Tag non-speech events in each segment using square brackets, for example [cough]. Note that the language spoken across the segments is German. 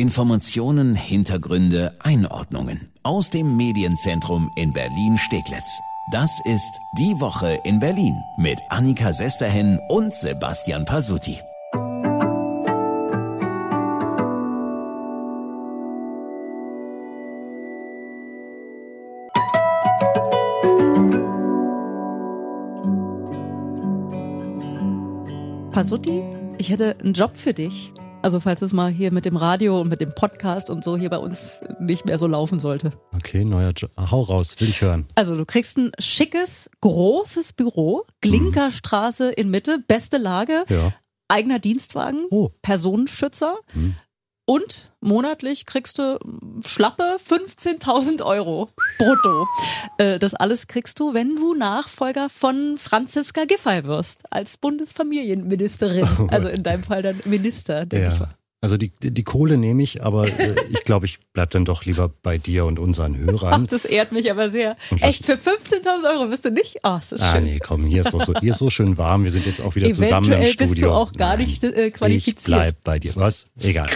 Informationen, Hintergründe, Einordnungen aus dem Medienzentrum in Berlin-Steglitz. Das ist Die Woche in Berlin mit Annika Sesterhen und Sebastian Pasuti. Pasuti, ich hätte einen Job für dich. Also falls es mal hier mit dem Radio und mit dem Podcast und so hier bei uns nicht mehr so laufen sollte. Okay, neuer Job. Hau raus, will ich hören. Also du kriegst ein schickes, großes Büro, Glinkerstraße mhm. in Mitte, beste Lage, ja. eigener Dienstwagen, oh. Personenschützer. Mhm. Und monatlich kriegst du schlappe 15.000 Euro brutto. Äh, das alles kriegst du, wenn du Nachfolger von Franziska Giffey wirst, als Bundesfamilienministerin. [laughs] Also in deinem Fall dann Minister, denke ja. ich mal. Also die, die Kohle nehme ich, aber äh, ich glaube, ich bleib dann doch lieber bei dir und unseren Hörern. Ach, das ehrt mich aber sehr. Echt, für 15.000 Euro bist du nicht? Oh, ist das ah, schön. Ah, nee, komm, hier ist doch so, hier ist so schön warm. Wir sind jetzt auch wieder Eventuell zusammen im Studio. bist du auch gar Nein, nicht äh, qualifiziert. Ich bleib bei dir. Was? Egal.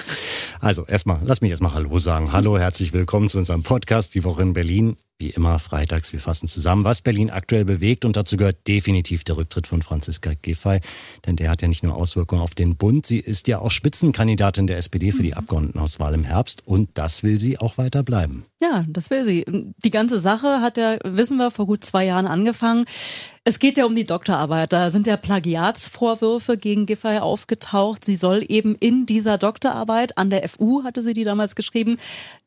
Also erstmal, lass mich erstmal Hallo sagen. Hallo, herzlich willkommen zu unserem Podcast Die Woche in Berlin. Wie immer freitags, wir fassen zusammen, was Berlin aktuell bewegt und dazu gehört definitiv der Rücktritt von Franziska Giffey, denn der hat ja nicht nur Auswirkungen auf den Bund, sie ist ja auch Spitzenkandidatin der SPD für die mhm. Abgeordnetenhauswahl im Herbst und das will sie auch weiter bleiben. Ja, das will sie. Die ganze Sache hat ja, wissen wir, vor gut zwei Jahren angefangen. Es geht ja um die Doktorarbeit. Da sind ja Plagiatsvorwürfe gegen Giffey aufgetaucht. Sie soll eben in dieser Doktorarbeit, an der FU hatte sie die damals geschrieben,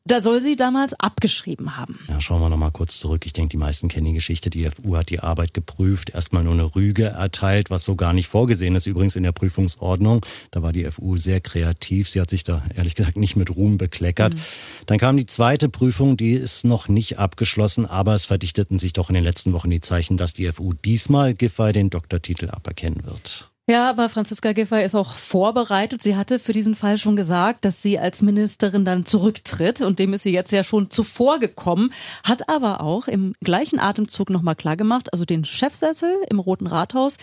da soll sie damals abgeschrieben haben. Ja, schauen wir noch mal kurz zurück. Ich denke, die meisten kennen die Geschichte. Die FU hat die Arbeit geprüft, erstmal nur eine Rüge erteilt, was so gar nicht vorgesehen ist, übrigens in der Prüfungsordnung. Da war die FU sehr kreativ. Sie hat sich da ehrlich gesagt nicht mit Ruhm bekleckert. Mhm. Dann kam die zweite Prüfung, die ist noch nicht abgeschlossen, aber es verdichteten sich doch in den letzten Wochen die Zeichen, dass die FU diesmal Giffey den Doktortitel aberkennen wird. Ja, aber Franziska Giffey ist auch vorbereitet. Sie hatte für diesen Fall schon gesagt, dass sie als Ministerin dann zurücktritt und dem ist sie jetzt ja schon zuvor gekommen, hat aber auch im gleichen Atemzug nochmal klargemacht, also den Chefsessel im Roten Rathaus,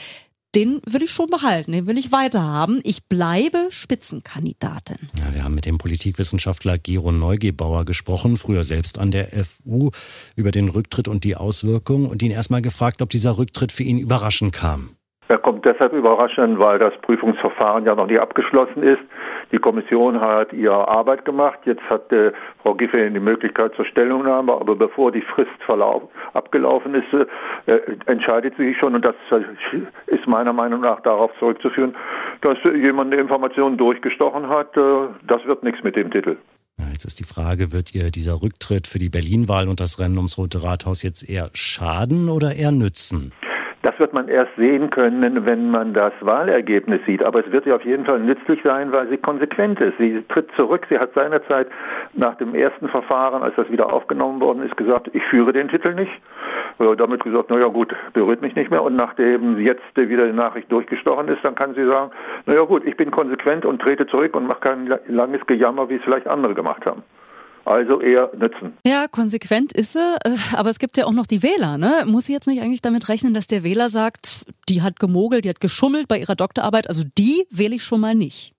den will ich schon behalten, den will ich weiterhaben. Ich bleibe Spitzenkandidatin. Ja, wir haben mit dem Politikwissenschaftler Gero Neugebauer gesprochen, früher selbst an der FU, über den Rücktritt und die Auswirkungen und ihn erstmal gefragt, ob dieser Rücktritt für ihn überraschend kam. Er kommt deshalb überraschend, weil das Prüfungsverfahren ja noch nicht abgeschlossen ist. Die Kommission hat ihre Arbeit gemacht. Jetzt hat äh, Frau Giffey die Möglichkeit zur Stellungnahme, aber bevor die Frist abgelaufen ist, äh, entscheidet sie sich schon und das ist meiner Meinung nach darauf zurückzuführen, dass jemand eine Information durchgestochen hat. Äh, das wird nichts mit dem Titel. Jetzt ist die Frage, wird ihr dieser Rücktritt für die Berlin-Wahl und das Rennen ums Rote Rathaus jetzt eher schaden oder eher nützen? Das wird man erst sehen können, wenn man das Wahlergebnis sieht. Aber es wird ihr auf jeden Fall nützlich sein, weil sie konsequent ist. Sie tritt zurück. Sie hat seinerzeit nach dem ersten Verfahren, als das wieder aufgenommen worden ist, gesagt, ich führe den Titel nicht. Äh, damit gesagt, naja gut, berührt mich nicht mehr. Und nachdem jetzt wieder die Nachricht durchgestochen ist, dann kann sie sagen, naja gut, ich bin konsequent und trete zurück und mache kein langes Gejammer, wie es vielleicht andere gemacht haben also eher nützen. Ja, konsequent ist sie, äh, aber es gibt ja auch noch die Wähler. Ne? Muss sie jetzt nicht eigentlich damit rechnen, dass der Wähler sagt, die hat gemogelt, die hat geschummelt bei ihrer Doktorarbeit, also die wähle ich schon mal nicht?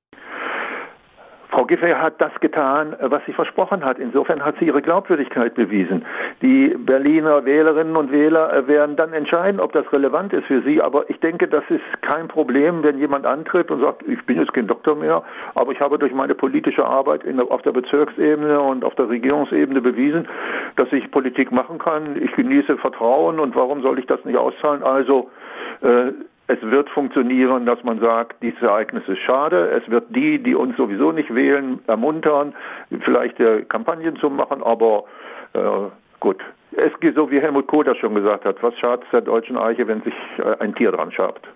Frau Giffey hat das getan, was sie versprochen hat. Insofern hat sie ihre Glaubwürdigkeit bewiesen. Die Berliner Wählerinnen und Wähler äh, werden dann entscheiden, ob das relevant ist für sie. Aber ich denke, das ist kein Problem, wenn jemand antritt und sagt, ich bin jetzt kein Doktor mehr, aber ich habe durch meine politische Arbeit in, auf der Bezirksebene und auf der Regierungsebene bewiesen, dass ich Politik machen kann. Ich genieße Vertrauen und warum soll ich das nicht auszahlen? Also äh, es wird funktionieren, dass man sagt, dieses Ereignis ist schade. Es wird die, die uns sowieso nicht wählen, ermuntern, vielleicht äh, Kampagnen zu machen, aber äh, gut. Es geht so, wie Helmut Kohl das schon gesagt hat. Was schadet der deutschen Eiche, wenn sich äh, ein Tier dran schabt?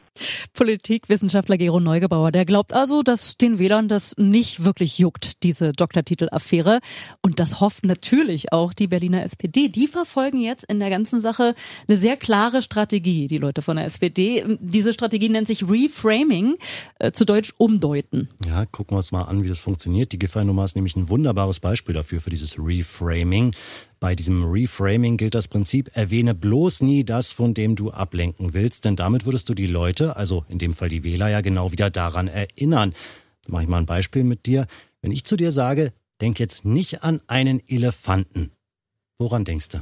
Politikwissenschaftler Gero Neugebauer, der glaubt also, dass den Wählern das nicht wirklich juckt, diese Doktortitelaffäre. Und das hofft natürlich auch die Berliner SPD. Die verfolgen jetzt in der ganzen Sache eine sehr klare Strategie, die Leute von der SPD. Diese Strategie nennt sich Reframing, äh, zu Deutsch umdeuten. Ja, gucken wir uns mal an, wie das funktioniert. Die Giffey-Nummer ist nämlich ein wunderbares Beispiel dafür, für dieses Reframing. Bei diesem Reframing gilt das Prinzip, erwähne bloß nie das, von dem du ablenken willst, denn damit würdest du die Leute, also in dem Fall die Wähler, ja genau wieder daran erinnern. Da mache ich mal ein Beispiel mit dir. Wenn ich zu dir sage, denk jetzt nicht an einen Elefanten. Woran denkst du?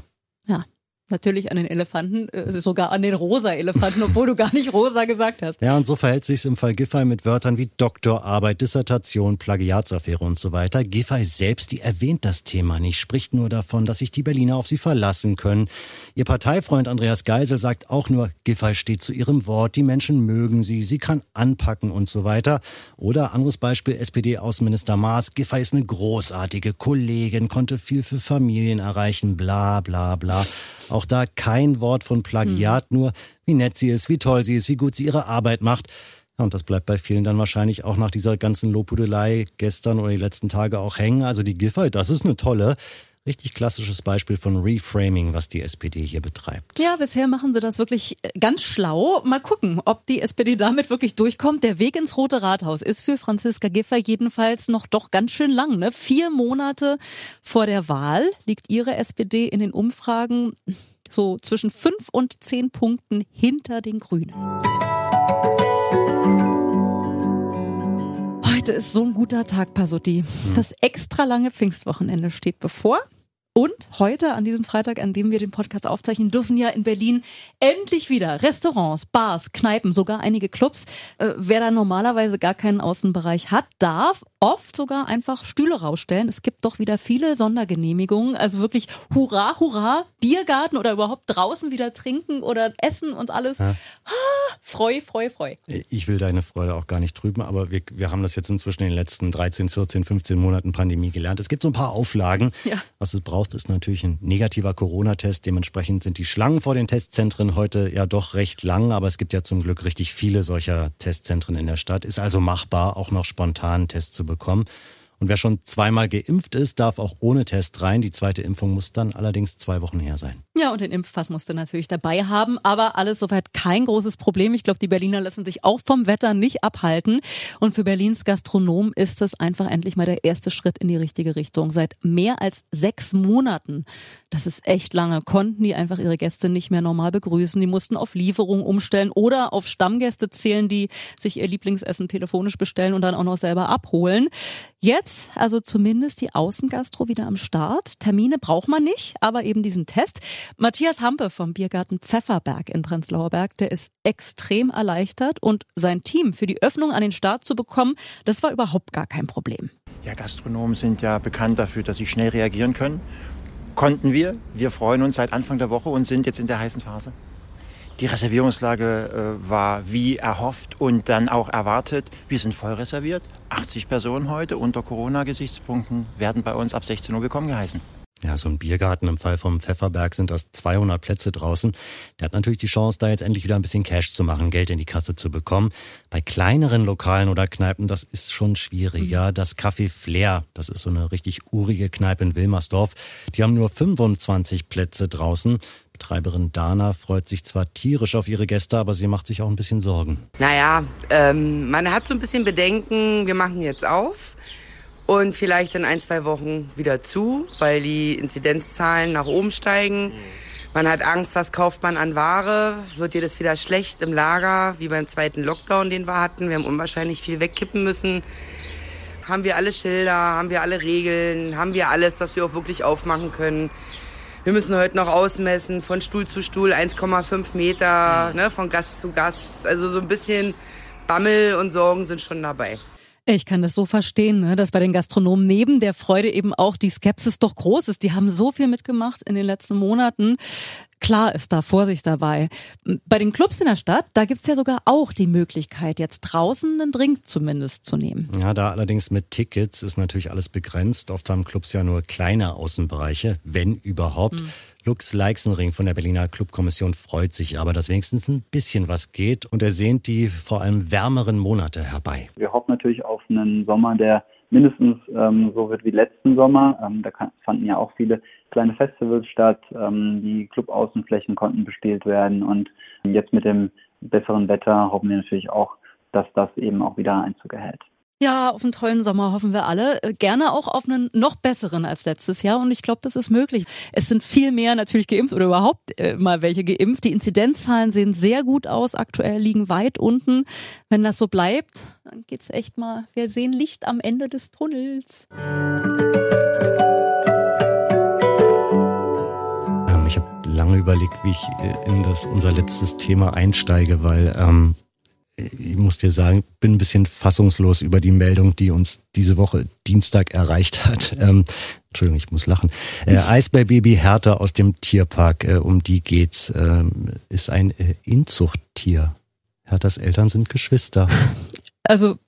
Ja, Natürlich an den Elefanten, äh, sogar an den rosa Elefanten, obwohl du gar nicht rosa gesagt hast. Ja, und so verhält sich im Fall Giffey mit Wörtern wie Doktorarbeit, Dissertation, Plagiatsaffäre und so weiter. Giffey selbst, die erwähnt das Thema nicht, spricht nur davon, dass sich die Berliner auf sie verlassen können. Ihr Parteifreund Andreas Geisel sagt auch nur, Giffey steht zu ihrem Wort, die Menschen mögen sie, sie kann anpacken und so weiter. Oder anderes Beispiel, SPD-Außenminister Maas, Giffey ist eine großartige Kollegin, konnte viel für Familien erreichen, bla bla bla. Da kein Wort von Plagiat, mhm. nur wie nett sie ist, wie toll sie ist, wie gut sie ihre Arbeit macht. Und das bleibt bei vielen dann wahrscheinlich auch nach dieser ganzen Lobhudelei gestern oder die letzten Tage auch hängen. Also die Giffey, das ist eine tolle. Richtig klassisches Beispiel von Reframing, was die SPD hier betreibt. Ja, bisher machen sie das wirklich äh, ganz schlau. Mal gucken, ob die SPD damit wirklich durchkommt. Der Weg ins Rote Rathaus ist für Franziska Giffer jedenfalls noch doch ganz schön lang. Ne? Vier Monate vor der Wahl liegt ihre SPD in den Umfragen so zwischen fünf und zehn Punkten hinter den Grünen. Heute ist so ein guter Tag, Pasutti. Hm. Das extra lange Pfingstwochenende steht bevor. Und heute, an diesem Freitag, an dem wir den Podcast aufzeichnen, dürfen ja in Berlin endlich wieder Restaurants, Bars, Kneipen, sogar einige Clubs. Äh, wer da normalerweise gar keinen Außenbereich hat, darf oft sogar einfach Stühle rausstellen. Es gibt doch wieder viele Sondergenehmigungen. Also wirklich hurra, hurra, Biergarten oder überhaupt draußen wieder trinken oder essen und alles. Ja. Ah, freu, freu, freu. Ich will deine Freude auch gar nicht trüben, aber wir, wir haben das jetzt inzwischen in den letzten 13, 14, 15 Monaten Pandemie gelernt. Es gibt so ein paar Auflagen. Ja. Was es braucht, ist natürlich ein negativer Corona-Test. Dementsprechend sind die Schlangen vor den Testzentren heute ja doch recht lang, aber es gibt ja zum Glück richtig viele solcher Testzentren in der Stadt. Ist also machbar, auch noch spontan Tests zu bekommen. Und wer schon zweimal geimpft ist, darf auch ohne Test rein. Die zweite Impfung muss dann allerdings zwei Wochen her sein. Ja, und den Impfpass musste natürlich dabei haben, aber alles soweit kein großes Problem. Ich glaube, die Berliner lassen sich auch vom Wetter nicht abhalten. Und für Berlins Gastronom ist es einfach endlich mal der erste Schritt in die richtige Richtung. Seit mehr als sechs Monaten, das ist echt lange, konnten die einfach ihre Gäste nicht mehr normal begrüßen. Die mussten auf Lieferung umstellen oder auf Stammgäste zählen, die sich ihr Lieblingsessen telefonisch bestellen und dann auch noch selber abholen. Jetzt also zumindest die Außengastro wieder am Start. Termine braucht man nicht, aber eben diesen Test. Matthias Hampe vom Biergarten Pfefferberg in Prenzlauer Berg, der ist extrem erleichtert und sein Team für die Öffnung an den Start zu bekommen, das war überhaupt gar kein Problem. Ja, Gastronomen sind ja bekannt dafür, dass sie schnell reagieren können. Konnten wir. Wir freuen uns seit Anfang der Woche und sind jetzt in der heißen Phase. Die Reservierungslage äh, war wie erhofft und dann auch erwartet. Wir sind voll reserviert. 80 Personen heute unter Corona-Gesichtspunkten werden bei uns ab 16 Uhr willkommen geheißen. Ja, so ein Biergarten im Fall vom Pfefferberg sind das 200 Plätze draußen. Der hat natürlich die Chance, da jetzt endlich wieder ein bisschen Cash zu machen, Geld in die Kasse zu bekommen. Bei kleineren Lokalen oder Kneipen, das ist schon schwieriger. Mhm. Das Café Flair, das ist so eine richtig urige Kneipe in Wilmersdorf. Die haben nur 25 Plätze draußen. Betreiberin Dana freut sich zwar tierisch auf ihre Gäste, aber sie macht sich auch ein bisschen Sorgen. Naja, ähm, man hat so ein bisschen Bedenken, wir machen jetzt auf und vielleicht in ein, zwei Wochen wieder zu, weil die Inzidenzzahlen nach oben steigen. Man hat Angst, was kauft man an Ware? Wird dir das wieder schlecht im Lager, wie beim zweiten Lockdown, den wir hatten? Wir haben unwahrscheinlich viel wegkippen müssen. Haben wir alle Schilder? Haben wir alle Regeln? Haben wir alles, dass wir auch wirklich aufmachen können? Wir müssen heute noch ausmessen von Stuhl zu Stuhl 1,5 Meter, ne, von Gast zu Gast. Also so ein bisschen Bammel und Sorgen sind schon dabei. Ich kann das so verstehen, ne, dass bei den Gastronomen neben der Freude eben auch die Skepsis doch groß ist. Die haben so viel mitgemacht in den letzten Monaten. Klar ist da Vorsicht dabei. Bei den Clubs in der Stadt, da gibt's ja sogar auch die Möglichkeit, jetzt draußen einen Drink zumindest zu nehmen. Ja, da allerdings mit Tickets ist natürlich alles begrenzt. Oft haben Clubs ja nur kleine Außenbereiche, wenn überhaupt. Mhm. Lux Leixenring von der Berliner Clubkommission freut sich aber, dass wenigstens ein bisschen was geht und er sehnt die vor allem wärmeren Monate herbei. Wir hoffen natürlich auf einen Sommer, der mindestens ähm, so wird wie letzten Sommer. Ähm, da kann, fanden ja auch viele kleine Festivals statt. Ähm, die Clubaußenflächen konnten bespielt werden und jetzt mit dem besseren Wetter hoffen wir natürlich auch, dass das eben auch wieder Einzug erhält. Ja, auf einen tollen Sommer hoffen wir alle. Äh, gerne auch auf einen noch besseren als letztes Jahr. Und ich glaube, das ist möglich. Es sind viel mehr natürlich geimpft oder überhaupt äh, mal welche geimpft. Die Inzidenzzahlen sehen sehr gut aus. Aktuell liegen weit unten. Wenn das so bleibt, dann geht's echt mal. Wir sehen Licht am Ende des Tunnels. Ähm, ich habe lange überlegt, wie ich äh, in das unser letztes Thema einsteige, weil ähm ich muss dir sagen, bin ein bisschen fassungslos über die Meldung, die uns diese Woche Dienstag erreicht hat. [laughs] Ähm, Entschuldigung, ich muss lachen. Äh, Eisbärbaby Hertha aus dem Tierpark, äh, um die geht's, äh, ist ein äh, Inzuchttier. Herthas Eltern sind Geschwister. Also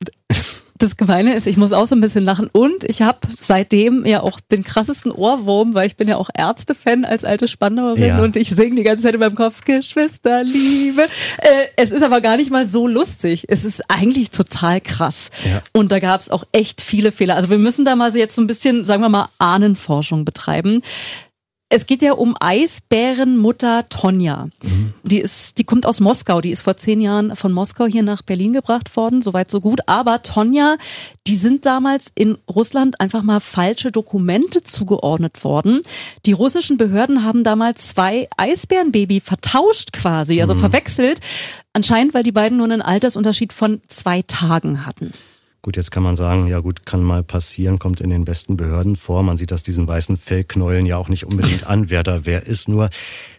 das Gemeine ist, ich muss auch so ein bisschen lachen und ich habe seitdem ja auch den krassesten Ohrwurm, weil ich bin ja auch Ärzte-Fan als alte Spandauerin ja. und ich singe die ganze Zeit in meinem Kopf Geschwisterliebe. Äh, es ist aber gar nicht mal so lustig. Es ist eigentlich total krass. Ja. Und da gab es auch echt viele Fehler. Also wir müssen da mal jetzt so ein bisschen, sagen wir mal, Ahnenforschung betreiben. Es geht ja um Eisbärenmutter Tonja. Mhm. Die ist, die kommt aus Moskau. Die ist vor zehn Jahren von Moskau hier nach Berlin gebracht worden. Soweit so gut. Aber Tonja, die sind damals in Russland einfach mal falsche Dokumente zugeordnet worden. Die russischen Behörden haben damals zwei Eisbärenbaby vertauscht quasi, also mhm. verwechselt. Anscheinend, weil die beiden nur einen Altersunterschied von zwei Tagen hatten. Gut, jetzt kann man sagen, ja gut, kann mal passieren, kommt in den besten Behörden vor. Man sieht das diesen weißen Fellknäueln ja auch nicht unbedingt an, wer da wer ist. Nur,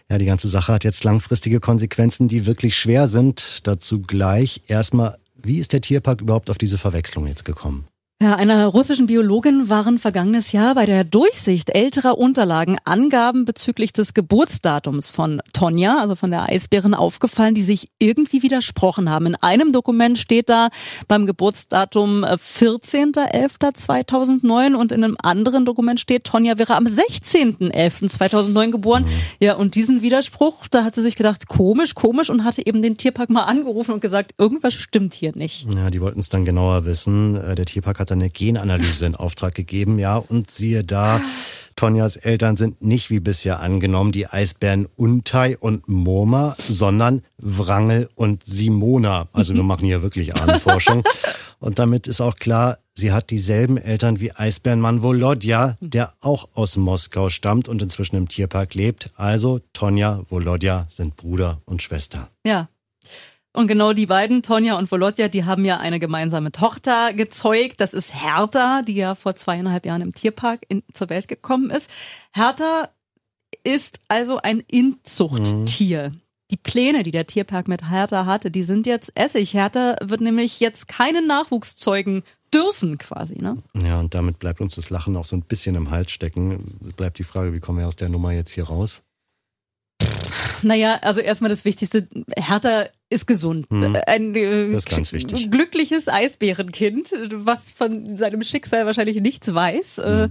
ja, die ganze Sache hat jetzt langfristige Konsequenzen, die wirklich schwer sind. Dazu gleich erstmal, wie ist der Tierpark überhaupt auf diese Verwechslung jetzt gekommen? Ja, einer russischen Biologin waren vergangenes Jahr bei der Durchsicht älterer Unterlagen Angaben bezüglich des Geburtsdatums von Tonja, also von der Eisbärin, aufgefallen, die sich irgendwie widersprochen haben. In einem Dokument steht da beim Geburtsdatum 14.11.2009 und in einem anderen Dokument steht, Tonja wäre am 16.11.2009 geboren. Mhm. Ja, und diesen Widerspruch, da hat sie sich gedacht, komisch, komisch und hatte eben den Tierpark mal angerufen und gesagt, irgendwas stimmt hier nicht. Ja, die wollten es dann genauer wissen. Äh, der Tierpark hat eine Genanalyse in Auftrag gegeben, ja, und siehe da, Tonjas Eltern sind nicht wie bisher angenommen die Eisbären Untai und Moma, sondern Wrangel und Simona. Also wir machen hier wirklich Ahnenforschung. [laughs] Und damit ist auch klar, sie hat dieselben Eltern wie Eisbärenmann Volodya, der auch aus Moskau stammt und inzwischen im Tierpark lebt. Also Tonja, Volodya sind Bruder und Schwester. Ja, und genau die beiden, Tonja und Volodja, die haben ja eine gemeinsame Tochter gezeugt. Das ist Hertha, die ja vor zweieinhalb Jahren im Tierpark in, zur Welt gekommen ist. Hertha ist also ein Inzuchttier. Mhm. Die Pläne, die der Tierpark mit Hertha hatte, die sind jetzt Essig. Hertha wird nämlich jetzt keinen Nachwuchs zeugen dürfen quasi. Ne? Ja, und damit bleibt uns das Lachen auch so ein bisschen im Hals stecken. Bleibt die Frage, wie kommen wir aus der Nummer jetzt hier raus? Naja, also erstmal das Wichtigste, Hertha ist gesund. Hm. Ein äh, das ist ganz wichtig. glückliches Eisbärenkind, was von seinem Schicksal wahrscheinlich nichts weiß. Äh, hm.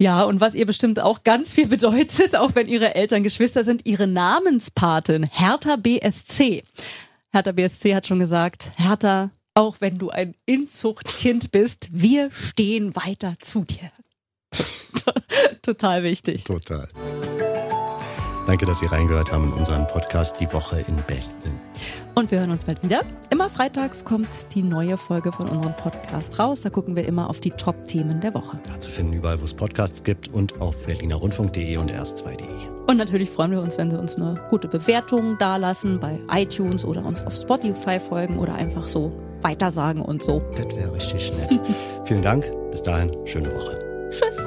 Ja, und was ihr bestimmt auch ganz viel [laughs] bedeutet, auch wenn ihre Eltern Geschwister sind, ihre Namenspatin, Hertha BSC. Hertha BSC hat schon gesagt, Hertha, auch wenn du ein Inzuchtkind bist, wir stehen weiter zu dir. [laughs] Total wichtig. Total. Danke, dass Sie reingehört haben in unseren Podcast Die Woche in Berlin. Und wir hören uns bald wieder. Immer freitags kommt die neue Folge von unserem Podcast raus. Da gucken wir immer auf die Top-Themen der Woche. Ja, zu finden überall, wo es Podcasts gibt und auf berlinerrundfunk.de und erst2.de. Und natürlich freuen wir uns, wenn Sie uns eine gute Bewertung dalassen bei iTunes oder uns auf Spotify folgen oder einfach so weitersagen und so. Das wäre richtig nett. [laughs] Vielen Dank. Bis dahin, schöne Woche. Tschüss.